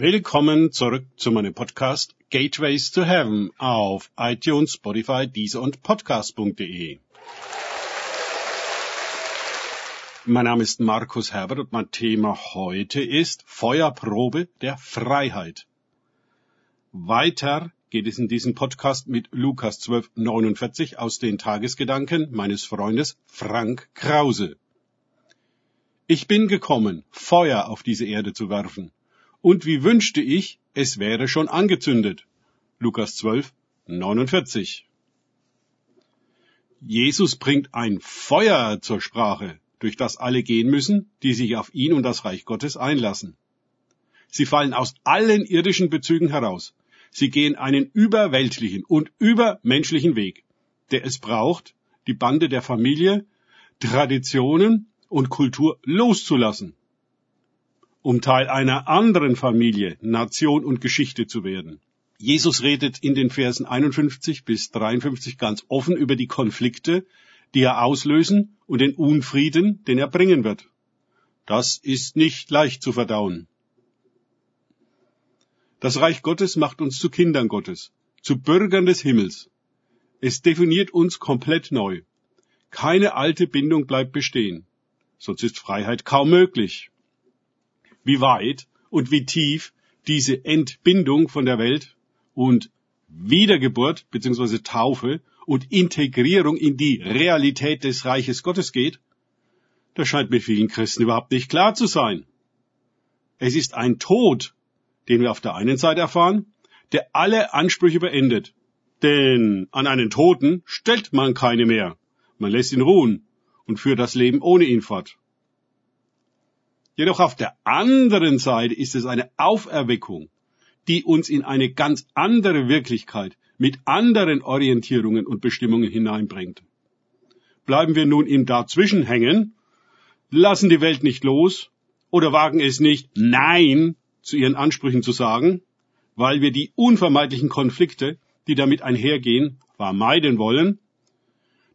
Willkommen zurück zu meinem Podcast Gateways to Heaven auf iTunes, Spotify, Deezer und Podcast.de. Mein Name ist Markus Herbert und mein Thema heute ist Feuerprobe der Freiheit. Weiter geht es in diesem Podcast mit Lukas 12,49 aus den Tagesgedanken meines Freundes Frank Krause. Ich bin gekommen, Feuer auf diese Erde zu werfen. Und wie wünschte ich, es wäre schon angezündet. Lukas 12, 49. Jesus bringt ein Feuer zur Sprache, durch das alle gehen müssen, die sich auf ihn und das Reich Gottes einlassen. Sie fallen aus allen irdischen Bezügen heraus. Sie gehen einen überweltlichen und übermenschlichen Weg, der es braucht, die Bande der Familie, Traditionen und Kultur loszulassen, um Teil einer anderen Familie, Nation und Geschichte zu werden. Jesus redet in den Versen 51 bis 53 ganz offen über die Konflikte, die er auslösen und den Unfrieden, den er bringen wird. Das ist nicht leicht zu verdauen. Das Reich Gottes macht uns zu Kindern Gottes, zu Bürgern des Himmels. Es definiert uns komplett neu. Keine alte Bindung bleibt bestehen, sonst ist Freiheit kaum möglich. Wie weit und wie tief diese Entbindung von der Welt und Wiedergeburt bzw. Taufe und Integrierung in die Realität des Reiches Gottes geht, das scheint mit vielen Christen überhaupt nicht klar zu sein. Es ist ein Tod, den wir auf der einen Seite erfahren, der alle Ansprüche beendet. Denn an einen Toten stellt man keine mehr. Man lässt ihn ruhen und führt das Leben ohne ihn fort. Jedoch auf der anderen Seite ist es eine Auferweckung, die uns in eine ganz andere Wirklichkeit mit anderen Orientierungen und Bestimmungen hineinbringt. Bleiben wir nun im Dazwischen hängen, lassen die Welt nicht los oder wagen es nicht, Nein zu ihren Ansprüchen zu sagen, weil wir die unvermeidlichen Konflikte, die damit einhergehen, vermeiden wollen,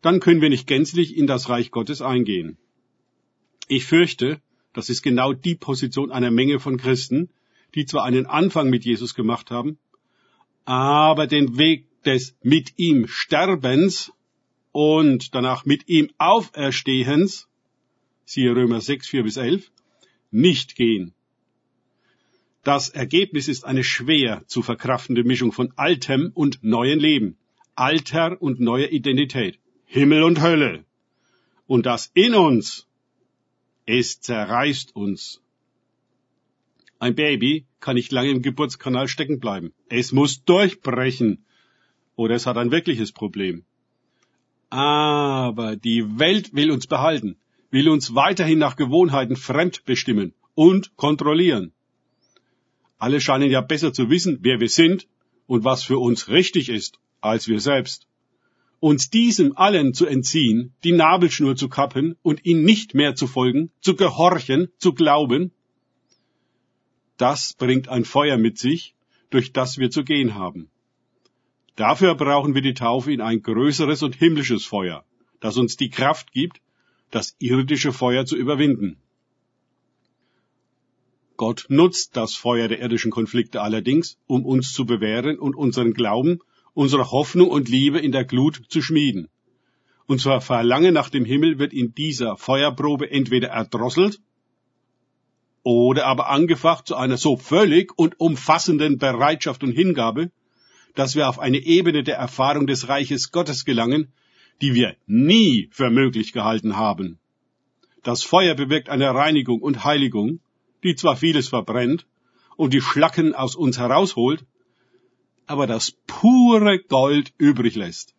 dann können wir nicht gänzlich in das Reich Gottes eingehen. Ich fürchte, das ist genau die Position einer Menge von Christen, die zwar einen Anfang mit Jesus gemacht haben, aber den Weg des mit ihm Sterbens und danach mit ihm Auferstehens, siehe Römer 6, 4 bis 11, nicht gehen. Das Ergebnis ist eine schwer zu verkraftende Mischung von altem und neuem Leben, alter und neuer Identität, Himmel und Hölle. Und das in uns, es zerreißt uns. Ein Baby kann nicht lange im Geburtskanal stecken bleiben. Es muss durchbrechen. Oder es hat ein wirkliches Problem. Aber die Welt will uns behalten, will uns weiterhin nach Gewohnheiten fremd bestimmen und kontrollieren. Alle scheinen ja besser zu wissen, wer wir sind und was für uns richtig ist, als wir selbst. Uns diesem allen zu entziehen, die Nabelschnur zu kappen und ihn nicht mehr zu folgen, zu gehorchen, zu glauben, das bringt ein Feuer mit sich, durch das wir zu gehen haben. Dafür brauchen wir die Taufe in ein größeres und himmlisches Feuer, das uns die Kraft gibt, das irdische Feuer zu überwinden. Gott nutzt das Feuer der irdischen Konflikte allerdings, um uns zu bewähren und unseren Glauben, unsere Hoffnung und Liebe in der Glut zu schmieden. Unser Verlangen nach dem Himmel wird in dieser Feuerprobe entweder erdrosselt oder aber angefacht zu einer so völlig und umfassenden Bereitschaft und Hingabe, dass wir auf eine Ebene der Erfahrung des Reiches Gottes gelangen, die wir nie für möglich gehalten haben. Das Feuer bewirkt eine Reinigung und Heiligung, die zwar vieles verbrennt und die Schlacken aus uns herausholt, aber das pure Gold übrig lässt.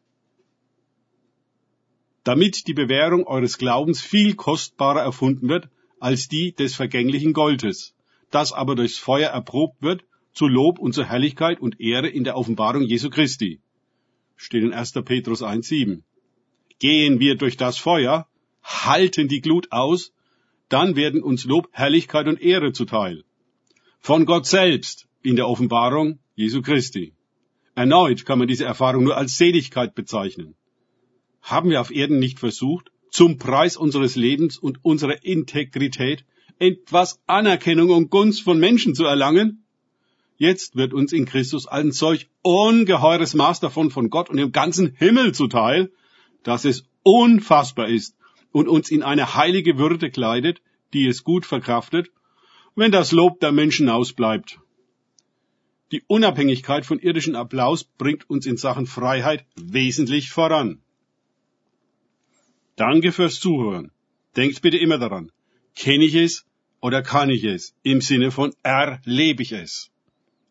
Damit die Bewährung eures Glaubens viel kostbarer erfunden wird als die des vergänglichen Goldes, das aber durchs Feuer erprobt wird, zu Lob und zur Herrlichkeit und Ehre in der Offenbarung Jesu Christi. Steht in 1. Petrus 1.7. Gehen wir durch das Feuer, halten die Glut aus dann werden uns Lob, Herrlichkeit und Ehre zuteil. Von Gott selbst in der Offenbarung Jesu Christi. Erneut kann man diese Erfahrung nur als Seligkeit bezeichnen. Haben wir auf Erden nicht versucht, zum Preis unseres Lebens und unserer Integrität etwas Anerkennung und Gunst von Menschen zu erlangen? Jetzt wird uns in Christus ein solch ungeheures Maß davon von Gott und dem ganzen Himmel zuteil, dass es unfassbar ist und uns in eine heilige Würde kleidet, die es gut verkraftet, wenn das Lob der Menschen ausbleibt. Die Unabhängigkeit von irdischem Applaus bringt uns in Sachen Freiheit wesentlich voran. Danke fürs Zuhören. Denkt bitte immer daran, kenne ich es oder kann ich es? Im Sinne von erlebe ich es.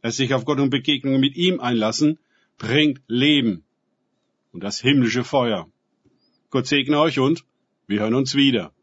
Es sich auf Gott und Begegnungen mit ihm einlassen, bringt Leben und das himmlische Feuer. Gott segne euch und wir hören uns wieder.